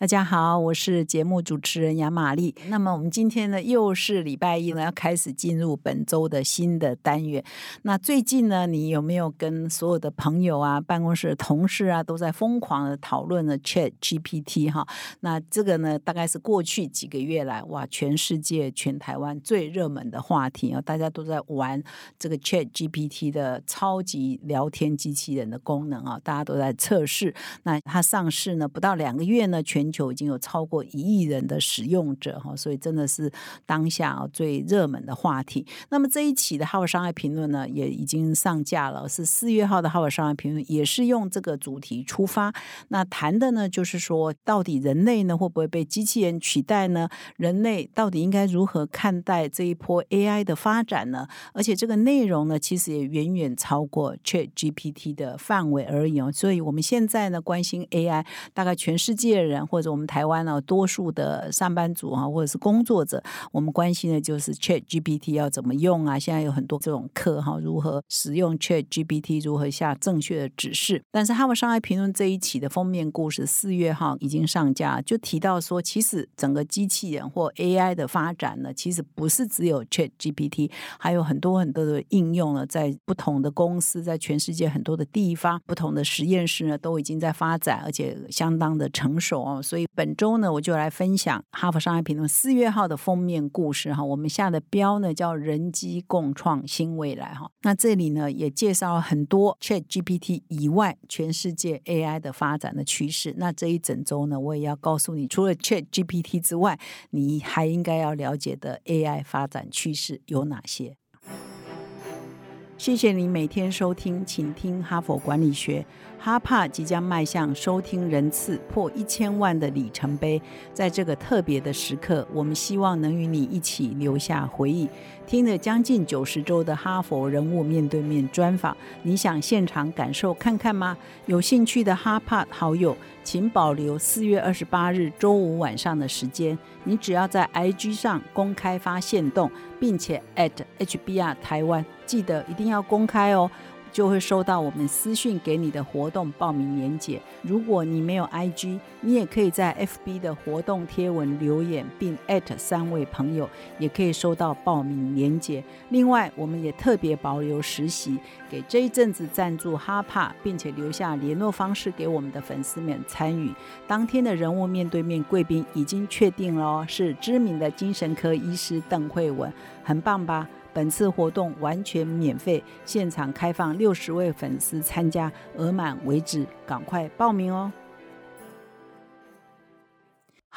大家好，我是节目主持人杨玛丽。那么我们今天呢，又是礼拜一呢，要开始进入本周的新的单元。那最近呢，你有没有跟所有的朋友啊、办公室同事啊，都在疯狂的讨论呢 Chat GPT 哈？那这个呢，大概是过去几个月来哇，全世界、全台湾最热门的话题啊，大家都在玩这个 Chat GPT 的超级聊天机器人的功能啊，大家都在测试。那它上市呢，不到两个月呢，全全球已经有超过一亿人的使用者哈，所以真的是当下最热门的话题。那么这一期的《哈佛商业评论》呢，也已经上架了，是四月号的《哈佛商业评论》，也是用这个主题出发。那谈的呢，就是说到底人类呢会不会被机器人取代呢？人类到底应该如何看待这一波 AI 的发展呢？而且这个内容呢，其实也远远超过 Chat GPT 的范围而已哦。所以我们现在呢，关心 AI，大概全世界人或或者我们台湾呢，多数的上班族啊，或者是工作者，我们关心的就是 Chat GPT 要怎么用啊？现在有很多这种课哈，如何使用 Chat GPT，如何下正确的指示。但是《哈佛商业评论》这一期的封面故事四月号已经上架，就提到说，其实整个机器人或 AI 的发展呢，其实不是只有 Chat GPT，还有很多很多的应用呢，在不同的公司，在全世界很多的地方，不同的实验室呢，都已经在发展，而且相当的成熟哦。所以本周呢，我就来分享《哈佛商业评论》四月号的封面故事哈。我们下的标呢叫“人机共创新未来”哈。那这里呢也介绍了很多 Chat GPT 以外全世界 AI 的发展的趋势。那这一整周呢，我也要告诉你，除了 Chat GPT 之外，你还应该要了解的 AI 发展趋势有哪些。谢谢你每天收听，请听哈佛管理学。哈帕即将迈向收听人次破一千万的里程碑，在这个特别的时刻，我们希望能与你一起留下回忆。听了将近九十周的哈佛人物面对面专访，你想现场感受看看吗？有兴趣的哈帕好友，请保留四月二十八日周五晚上的时间。你只要在 IG 上公开发现动，并且 at HBR 台湾。记得一定要公开哦。就会收到我们私讯给你的活动报名链接。如果你没有 IG，你也可以在 FB 的活动贴文留言，并三位朋友，也可以收到报名链接。另外，我们也特别保留实习，给这一阵子赞助哈帕，并且留下联络方式给我们的粉丝们参与。当天的人物面对面贵宾已经确定了，是知名的精神科医师邓慧文，很棒吧？本次活动完全免费，现场开放六十位粉丝参加，额满为止，赶快报名哦！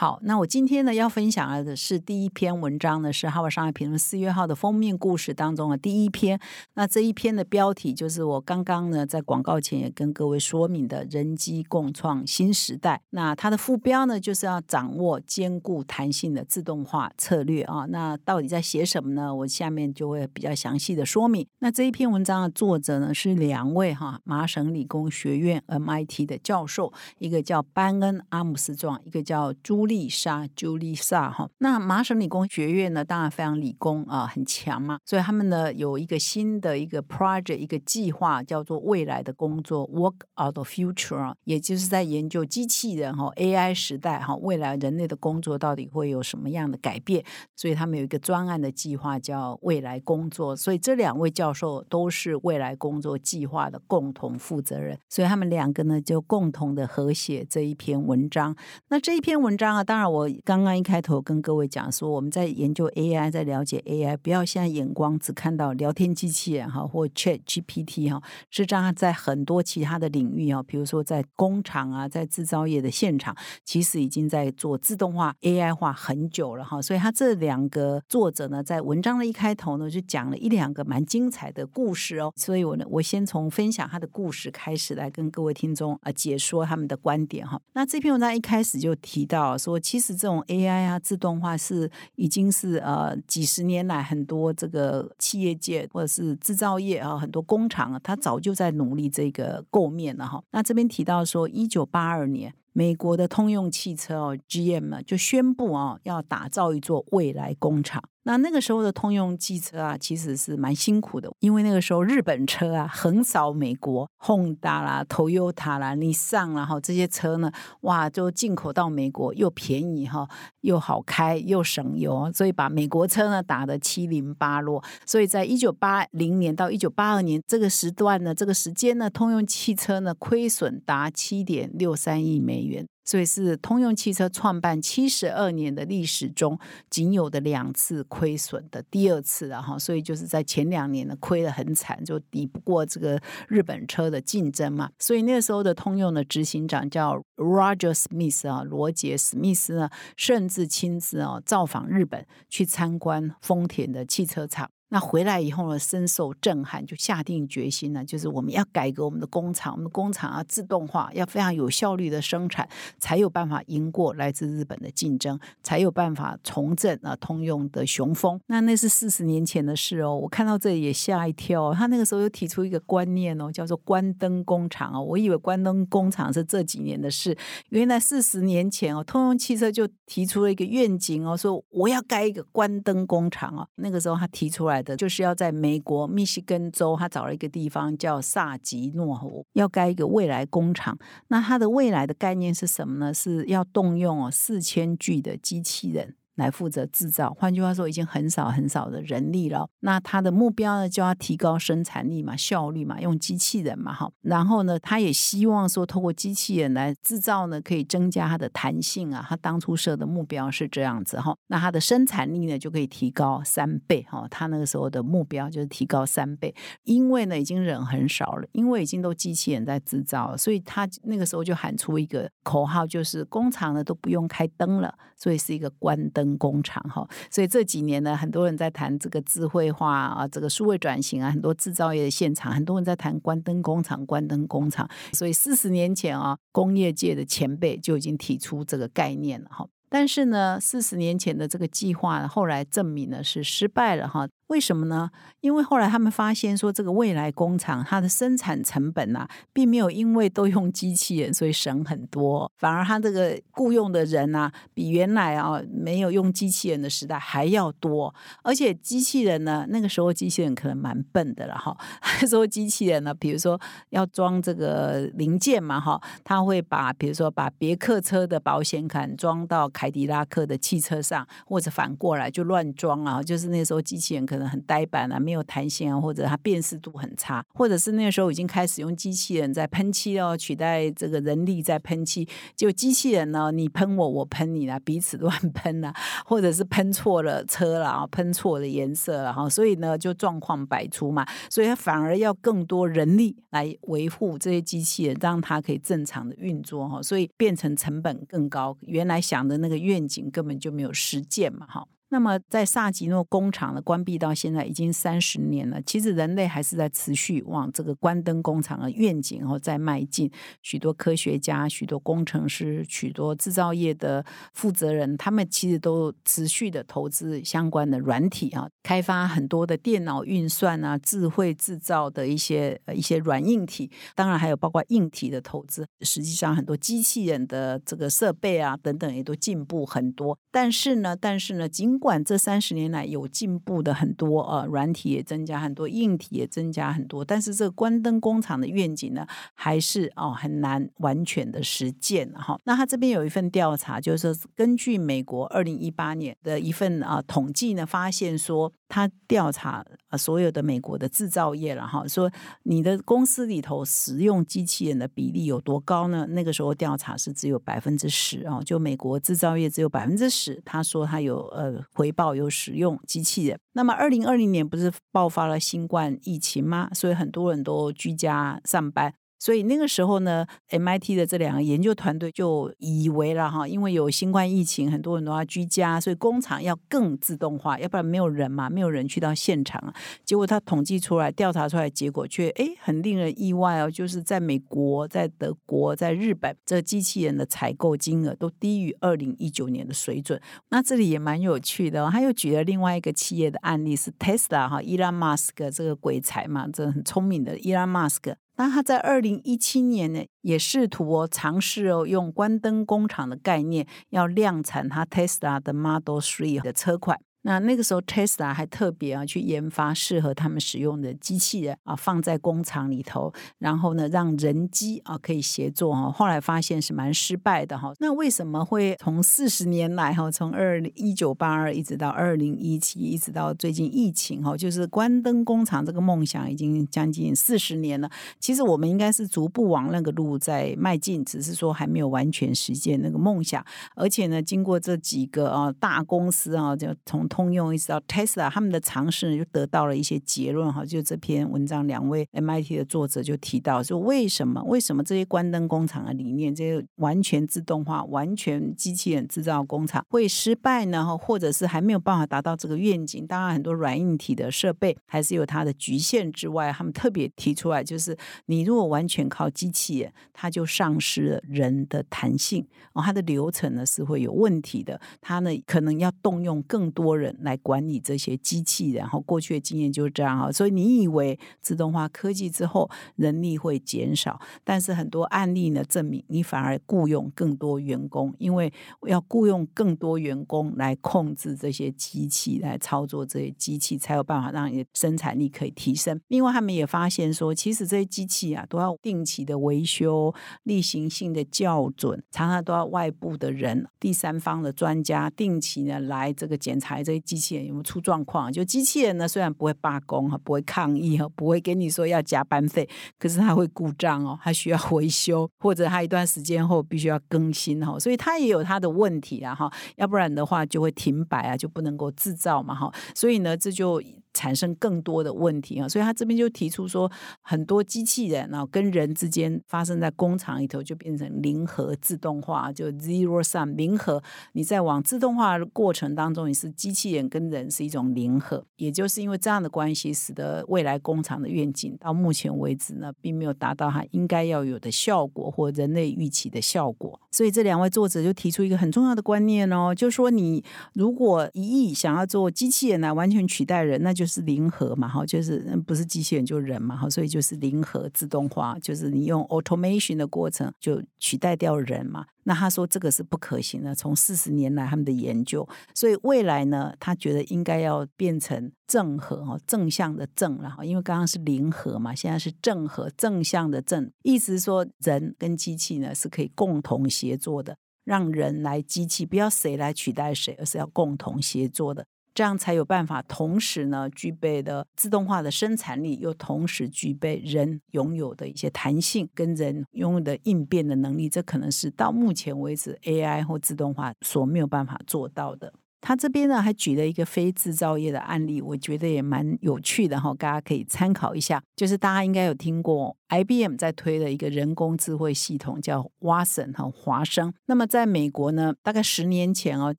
好，那我今天呢要分享的是第一篇文章呢，是《哈佛商业评论》四月号的封面故事当中的第一篇。那这一篇的标题就是我刚刚呢在广告前也跟各位说明的“人机共创新时代”。那它的副标呢就是要掌握兼顾弹性的自动化策略啊。那到底在写什么呢？我下面就会比较详细的说明。那这一篇文章的作者呢是两位哈麻省理工学院 MIT 的教授，一个叫班恩阿姆斯壮，一个叫朱。丽莎 （Julissa） 哈，那麻省理工学院呢，当然非常理工啊，很强嘛，所以他们呢有一个新的一个 project，一个计划叫做未来的工作 （Work Out of Future），也就是在研究机器人哈 AI 时代哈，未来人类的工作到底会有什么样的改变？所以他们有一个专案的计划叫未来工作。所以这两位教授都是未来工作计划的共同负责人，所以他们两个呢就共同的合写这一篇文章。那这一篇文章。当然，我刚刚一开头跟各位讲说，我们在研究 AI，在了解 AI，不要现在眼光只看到聊天机器人哈，或 Chat GPT 哈，实际上在很多其他的领域啊，比如说在工厂啊，在制造业的现场，其实已经在做自动化 AI 化很久了哈。所以他这两个作者呢，在文章的一开头呢，就讲了一两个蛮精彩的故事哦。所以我呢，我先从分享他的故事开始来跟各位听众啊解说他们的观点哈。那这篇文章一开始就提到。说，其实这种 AI 啊自动化是已经是呃几十年来很多这个企业界或者是制造业啊很多工厂啊，它早就在努力这个构面了哈。那这边提到说，一九八二年。美国的通用汽车哦，GM 呢就宣布哦，要打造一座未来工厂。那那个时候的通用汽车啊，其实是蛮辛苦的，因为那个时候日本车啊横扫美国，Honda 啦、Toyota 啦、尼桑啦哈这些车呢，哇，就进口到美国又便宜哈，又好开又省油，所以把美国车呢打得七零八落。所以在一九八零年到一九八二年这个时段呢，这个时间呢，通用汽车呢亏损达七点六三亿美元。所以是通用汽车创办七十二年的历史中仅有的两次亏损的第二次了哈，所以就是在前两年呢亏得很惨，就抵不过这个日本车的竞争嘛。所以那时候的通用的执行长叫 Roger Smith 啊，罗杰史密斯呢，甚至亲自啊造访日本去参观丰田的汽车厂。那回来以后呢，深受震撼，就下定决心呢，就是我们要改革我们的工厂，我们的工厂要自动化，要非常有效率的生产，才有办法赢过来自日本的竞争，才有办法重振啊通用的雄风。那那是四十年前的事哦，我看到这里也吓一跳。他那个时候又提出一个观念哦，叫做关灯工厂哦，我以为关灯工厂是这几年的事，原来四十年前哦，通用汽车就提出了一个愿景哦，说我要盖一个关灯工厂哦。那个时候他提出来。就是要在美国密西根州，他找了一个地方叫萨吉诺湖，要盖一个未来工厂。那它的未来的概念是什么呢？是要动用四千具的机器人。来负责制造，换句话说，已经很少很少的人力了。那他的目标呢，就要提高生产力嘛、效率嘛，用机器人嘛，哈。然后呢，他也希望说，通过机器人来制造呢，可以增加它的弹性啊。他当初设的目标是这样子哈。那它的生产力呢，就可以提高三倍哈。他那个时候的目标就是提高三倍，因为呢，已经人很少了，因为已经都机器人在制造，所以他那个时候就喊出一个口号，就是工厂呢都不用开灯了，所以是一个关灯。工厂哈，所以这几年呢，很多人在谈这个智慧化啊，这个数位转型啊，很多制造业的现场，很多人在谈关灯工厂，关灯工厂。所以四十年前啊，工业界的前辈就已经提出这个概念了哈。但是呢，四十年前的这个计划后来证明呢是失败了哈。为什么呢？因为后来他们发现说，这个未来工厂它的生产成本呐，并没有因为都用机器人，所以省很多，反而它这个雇佣的人呐，比原来啊没有用机器人的时代还要多。而且机器人呢，那个时候机器人可能蛮笨的了哈。说机器人呢，比如说要装这个零件嘛哈，他会把比如说把别克车的保险杆装到凯迪拉克的汽车上，或者反过来就乱装啊。就是那时候机器人可能。很呆板啊，没有弹性啊，或者它辨识度很差，或者是那个时候已经开始用机器人在喷漆哦，取代这个人力在喷漆。就机器人呢，你喷我，我喷你啦，彼此 乱喷啊，或者是喷错了车了啊，喷错了颜色了哈，所以呢就状况百出嘛。所以它反而要更多人力来维护这些机器人，让它可以正常的运作哈。所以变成成本更高，原来想的那个愿景根本就没有实践嘛哈。那么，在萨吉诺工厂的关闭到现在已经三十年了。其实人类还是在持续往这个关灯工厂的愿景后在迈进。许多科学家、许多工程师、许多制造业的负责人，他们其实都持续的投资相关的软体啊，开发很多的电脑运算啊、智慧制造的一些一些软硬体。当然还有包括硬体的投资。实际上，很多机器人的这个设备啊等等也都进步很多。但是呢，但是呢，尽管这三十年来有进步的很多，呃，软体也增加很多，硬体也增加很多，但是这个关灯工厂的愿景呢，还是哦很难完全的实践哈。那他这边有一份调查，就是说根据美国二零一八年的一份啊统计呢，发现说他调查呃所有的美国的制造业了哈，说你的公司里头使用机器人的比例有多高呢？那个时候调查是只有百分之十哦，就美国制造业只有百分之十。他说他有呃。回报有使用机器人。那么，二零二零年不是爆发了新冠疫情吗？所以很多人都居家上班。所以那个时候呢，MIT 的这两个研究团队就以为了哈，因为有新冠疫情，很多人都要居家，所以工厂要更自动化，要不然没有人嘛，没有人去到现场。结果他统计出来、调查出来结果却哎很令人意外哦，就是在美国、在德国、在日本，这机器人的采购金额都低于二零一九年的水准。那这里也蛮有趣的，他又举了另外一个企业的案例，是 Tesla 哈，伊拉马斯克这个鬼才嘛，这很聪明的伊拉马斯克。那他在二零一七年呢，也试图哦尝试哦用关灯工厂的概念，要量产他 Tesla 的 Model Three 的车款。那那个时候，Tesla 还特别啊去研发适合他们使用的机器人啊，放在工厂里头，然后呢让人机啊可以协作哈。后来发现是蛮失败的哈。那为什么会从四十年来哈，从二一九八二一直到二零一七，一直到最近疫情哈，就是关灯工厂这个梦想已经将近四十年了。其实我们应该是逐步往那个路在迈进，只是说还没有完全实现那个梦想。而且呢，经过这几个啊大公司啊，就从通用一直到 Tesla，他们的尝试呢就得到了一些结论哈。就这篇文章，两位 MIT 的作者就提到说，为什么为什么这些关灯工厂的理念，这些完全自动化、完全机器人制造工厂会失败呢？哈，或者是还没有办法达到这个愿景？当然，很多软硬体的设备还是有它的局限之外，他们特别提出来，就是你如果完全靠机器人，它就丧失了人的弹性哦，它的流程呢是会有问题的，它呢可能要动用更多。人来管理这些机器，然后过去的经验就是这样哈，所以你以为自动化科技之后人力会减少，但是很多案例呢证明你反而雇佣更多员工，因为要雇佣更多员工来控制这些机器，来操作这些机器，才有办法让你的生产力可以提升。另外，他们也发现说，其实这些机器啊都要定期的维修、例行性的校准，常常都要外部的人、第三方的专家定期呢来这个检查这。机器人有没有出状况？就机器人呢，虽然不会罢工哈，不会抗议哈，不会跟你说要加班费，可是它会故障哦，它需要维修，或者它一段时间后必须要更新哈，所以它也有它的问题啊哈，要不然的话就会停摆啊，就不能够制造嘛哈，所以呢，这就。产生更多的问题啊，所以他这边就提出说，很多机器人啊跟人之间发生在工厂里头，就变成零和自动化，就 zero sum 零和。你在往自动化的过程当中，你是机器人跟人是一种零和，也就是因为这样的关系，使得未来工厂的愿景到目前为止呢，并没有达到它应该要有的效果或人类预期的效果。所以这两位作者就提出一个很重要的观念哦，就是说你如果一亿想要做机器人来完全取代人，那就就是零和嘛，哈，就是不是机器人就人嘛，哈，所以就是零和自动化，就是你用 automation 的过程就取代掉人嘛。那他说这个是不可行的，从四十年来他们的研究，所以未来呢，他觉得应该要变成正和哈，正向的正然后，因为刚刚是零和嘛，现在是正和正向的正，意思说人跟机器呢是可以共同协作的，让人来机器不要谁来取代谁，而是要共同协作的。这样才有办法，同时呢具备的自动化的生产力，又同时具备人拥有的一些弹性跟人拥有的应变的能力。这可能是到目前为止 AI 或自动化所没有办法做到的。他这边呢还举了一个非制造业的案例，我觉得也蛮有趣的哈，大家可以参考一下。就是大家应该有听过。IBM 在推的一个人工智慧系统叫 Watson 和华生。那么在美国呢，大概十年前哦，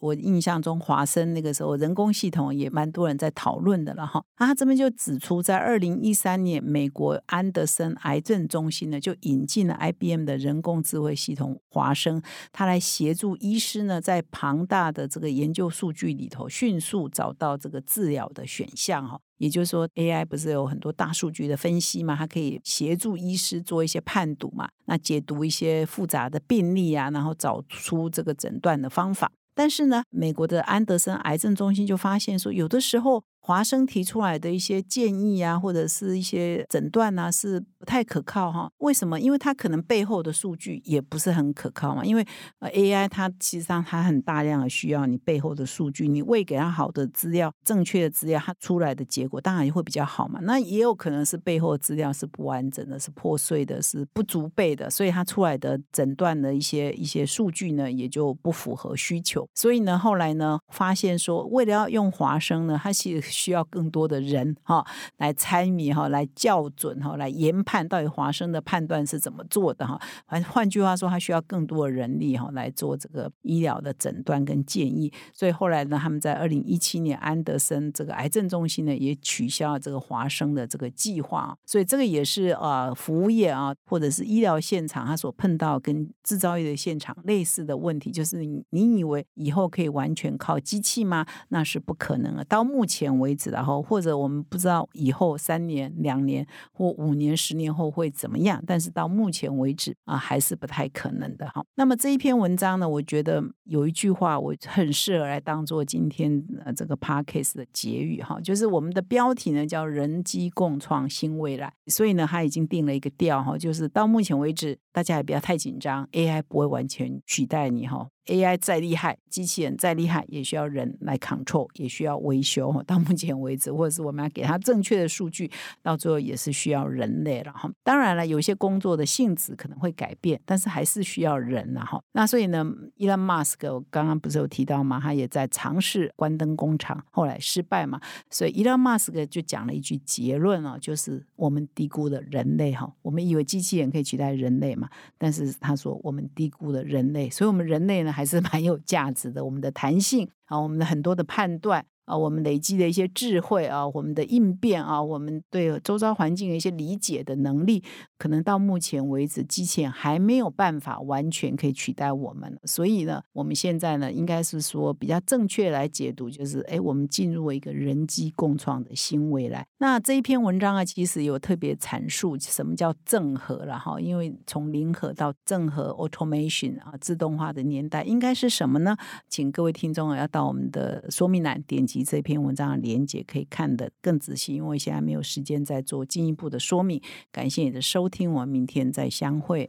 我印象中华生那个时候人工系统也蛮多人在讨论的了哈。他这边就指出，在二零一三年，美国安德森癌症中心呢就引进了 IBM 的人工智慧系统华生，它来协助医师呢在庞大的这个研究数据里头迅速找到这个治疗的选项哈。也就是说，AI 不是有很多大数据的分析嘛？它可以协助医师做一些判读嘛？那解读一些复杂的病例啊，然后找出这个诊断的方法。但是呢，美国的安德森癌症中心就发现说，有的时候。华生提出来的一些建议啊，或者是一些诊断啊，是不太可靠哈。为什么？因为它可能背后的数据也不是很可靠嘛。因为呃，AI 它其实上它很大量的需要你背后的数据，你喂给它好的资料、正确的资料，它出来的结果当然也会比较好嘛。那也有可能是背后的资料是不完整的、是破碎的、是不足备的，所以它出来的诊断的一些一些数据呢，也就不符合需求。所以呢，后来呢，发现说，为了要用华生呢，它其实需要更多的人哈来参与哈，来校准哈，来研判到底华生的判断是怎么做的哈。换换句话说，他需要更多的人力哈来做这个医疗的诊断跟建议。所以后来呢，他们在二零一七年安德森这个癌症中心呢也取消了这个华生的这个计划。所以这个也是呃服务业啊，或者是医疗现场他所碰到跟制造业的现场类似的问题，就是你你以为以后可以完全靠机器吗？那是不可能的。到目前为止，然后或者我们不知道以后三年、两年或五年、十年后会怎么样，但是到目前为止啊，还是不太可能的哈。那么这一篇文章呢，我觉得有一句话我很适合来当做今天呃这个 podcast 的结语哈，就是我们的标题呢叫“人机共创新未来”，所以呢，他已经定了一个调哈，就是到目前为止，大家也不要太紧张，AI 不会完全取代你哈。AI 再厉害，机器人再厉害，也需要人来 control，也需要维修。到目前为止，或者是我们要给他正确的数据，到最后也是需要人类了哈。当然了，有些工作的性质可能会改变，但是还是需要人了哈。那所以呢，Elon Musk 我刚刚不是有提到吗？他也在尝试关灯工厂，后来失败嘛。所以 Elon Musk 就讲了一句结论啊，就是我们低估了人类哈。我们以为机器人可以取代人类嘛，但是他说我们低估了人类，所以我们人类呢？还是蛮有价值的，我们的弹性啊，我们的很多的判断。啊，我们累积的一些智慧啊，我们的应变啊，我们对周遭环境的一些理解的能力，可能到目前为止，机器人还没有办法完全可以取代我们。所以呢，我们现在呢，应该是说比较正确来解读，就是哎，我们进入了一个人机共创的新未来。那这一篇文章啊，其实有特别阐述什么叫正和了哈，因为从零和到正和 automation 啊，自动化的年代应该是什么呢？请各位听众啊，要到我们的说明栏点击。及这篇文章的连接可以看得更仔细，因为现在没有时间再做进一步的说明。感谢你的收听，我们明天再相会。